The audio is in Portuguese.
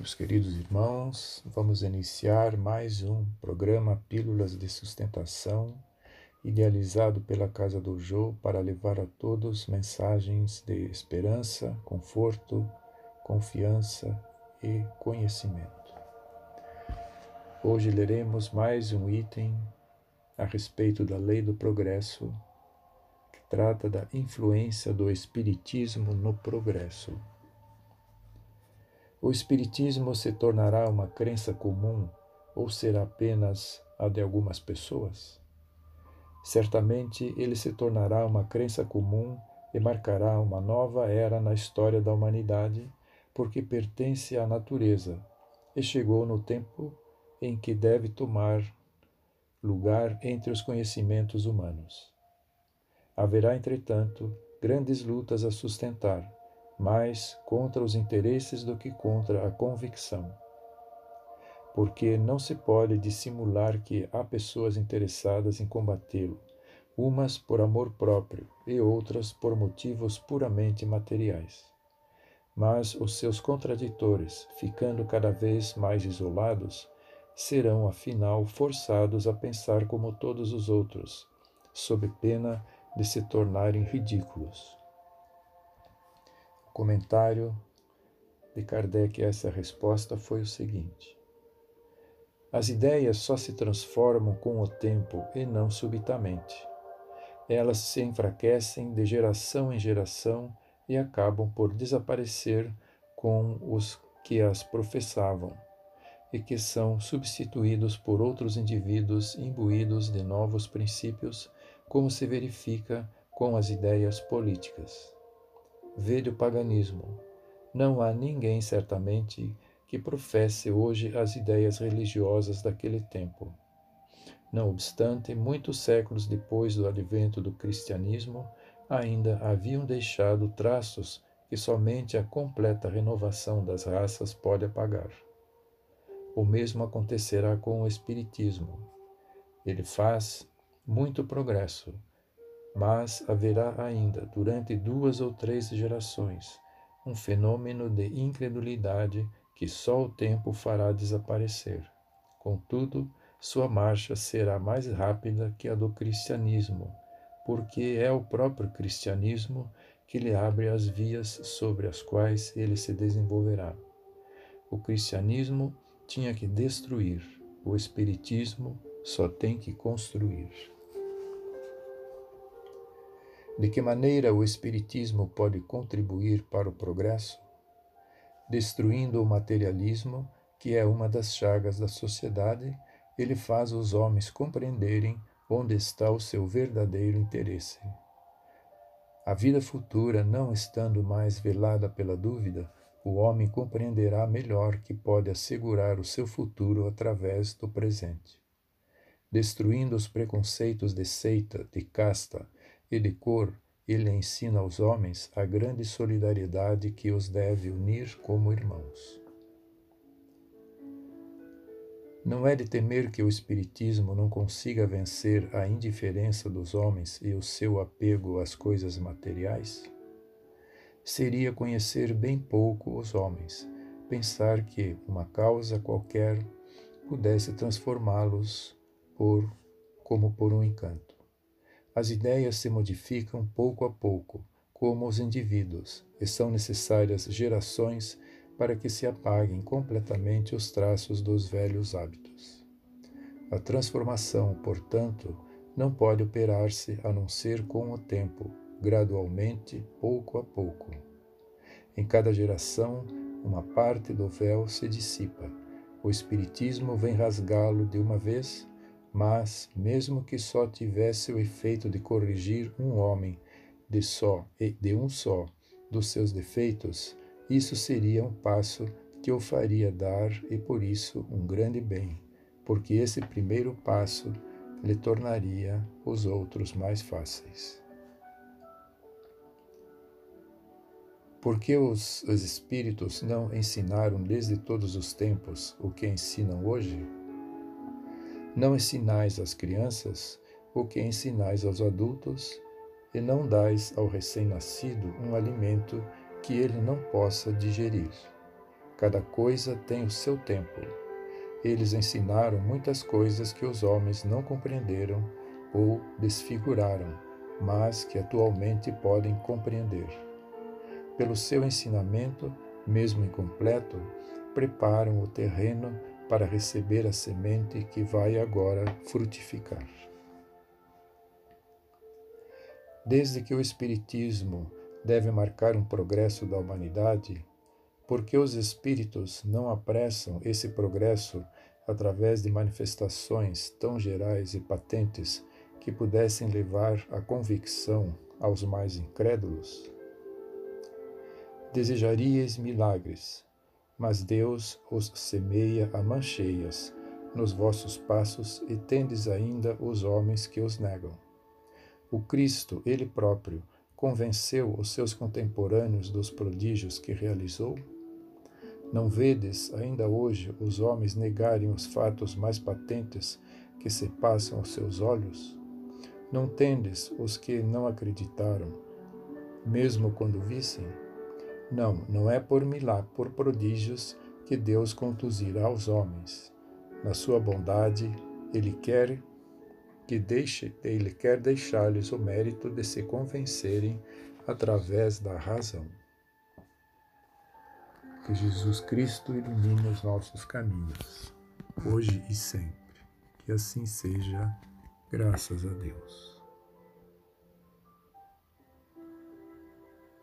Meus queridos irmãos, vamos iniciar mais um programa Pílulas de Sustentação, idealizado pela Casa do Jô para levar a todos mensagens de esperança, conforto, confiança e conhecimento. Hoje leremos mais um item a respeito da lei do progresso, que trata da influência do Espiritismo no progresso. O Espiritismo se tornará uma crença comum ou será apenas a de algumas pessoas? Certamente ele se tornará uma crença comum e marcará uma nova era na história da humanidade, porque pertence à natureza e chegou no tempo em que deve tomar lugar entre os conhecimentos humanos. Haverá, entretanto, grandes lutas a sustentar mais contra os interesses do que contra a convicção. Porque não se pode dissimular que há pessoas interessadas em combatê-lo, umas por amor próprio e outras por motivos puramente materiais. Mas os seus contraditores, ficando cada vez mais isolados, serão afinal forçados a pensar como todos os outros, sob pena de se tornarem ridículos comentário de Kardec a essa resposta foi o seguinte: As ideias só se transformam com o tempo e não subitamente. Elas se enfraquecem de geração em geração e acabam por desaparecer com os que as professavam e que são substituídos por outros indivíduos imbuídos de novos princípios, como se verifica com as ideias políticas. Vede o paganismo. Não há ninguém, certamente, que professe hoje as ideias religiosas daquele tempo. Não obstante, muitos séculos depois do advento do cristianismo, ainda haviam deixado traços que somente a completa renovação das raças pode apagar. O mesmo acontecerá com o Espiritismo. Ele faz muito progresso, mas haverá ainda, durante duas ou três gerações, um fenômeno de incredulidade que só o tempo fará desaparecer. Contudo, sua marcha será mais rápida que a do cristianismo, porque é o próprio cristianismo que lhe abre as vias sobre as quais ele se desenvolverá. O cristianismo tinha que destruir, o espiritismo só tem que construir. De que maneira o Espiritismo pode contribuir para o progresso? Destruindo o materialismo, que é uma das chagas da sociedade, ele faz os homens compreenderem onde está o seu verdadeiro interesse. A vida futura não estando mais velada pela dúvida, o homem compreenderá melhor que pode assegurar o seu futuro através do presente. Destruindo os preconceitos de seita, de casta, e cor, ele ensina aos homens a grande solidariedade que os deve unir como irmãos. Não é de temer que o Espiritismo não consiga vencer a indiferença dos homens e o seu apego às coisas materiais? Seria conhecer bem pouco os homens, pensar que uma causa qualquer pudesse transformá-los por como por um encanto. As ideias se modificam pouco a pouco, como os indivíduos, e são necessárias gerações para que se apaguem completamente os traços dos velhos hábitos. A transformação, portanto, não pode operar-se a não ser com o tempo, gradualmente, pouco a pouco. Em cada geração, uma parte do véu se dissipa. O Espiritismo vem rasgá-lo de uma vez mas, mesmo que só tivesse o efeito de corrigir um homem de só de um só dos seus defeitos, isso seria um passo que eu faria dar e por isso um grande bem, porque esse primeiro passo lhe tornaria os outros mais fáceis. Porque os, os Espíritos não ensinaram desde todos os tempos o que ensinam hoje? Não ensinais às crianças o que ensinais aos adultos, e não dais ao recém-nascido um alimento que ele não possa digerir. Cada coisa tem o seu tempo. Eles ensinaram muitas coisas que os homens não compreenderam ou desfiguraram, mas que atualmente podem compreender. Pelo seu ensinamento, mesmo incompleto, preparam o terreno para receber a semente que vai agora frutificar. Desde que o Espiritismo deve marcar um progresso da humanidade, porque os espíritos não apressam esse progresso através de manifestações tão gerais e patentes que pudessem levar à convicção aos mais incrédulos? Desejaríeis milagres, mas Deus os semeia a mancheias nos vossos passos e tendes ainda os homens que os negam. O Cristo, Ele próprio, convenceu os seus contemporâneos dos prodígios que realizou? Não vedes ainda hoje os homens negarem os fatos mais patentes que se passam aos seus olhos? Não tendes os que não acreditaram, mesmo quando vissem? Não, não é por milagre, por prodígios que Deus conduzirá os homens. Na sua bondade, ele quer que deixe, ele quer deixar-lhes o mérito de se convencerem através da razão. Que Jesus Cristo ilumine os nossos caminhos, hoje e sempre. Que assim seja, graças a Deus.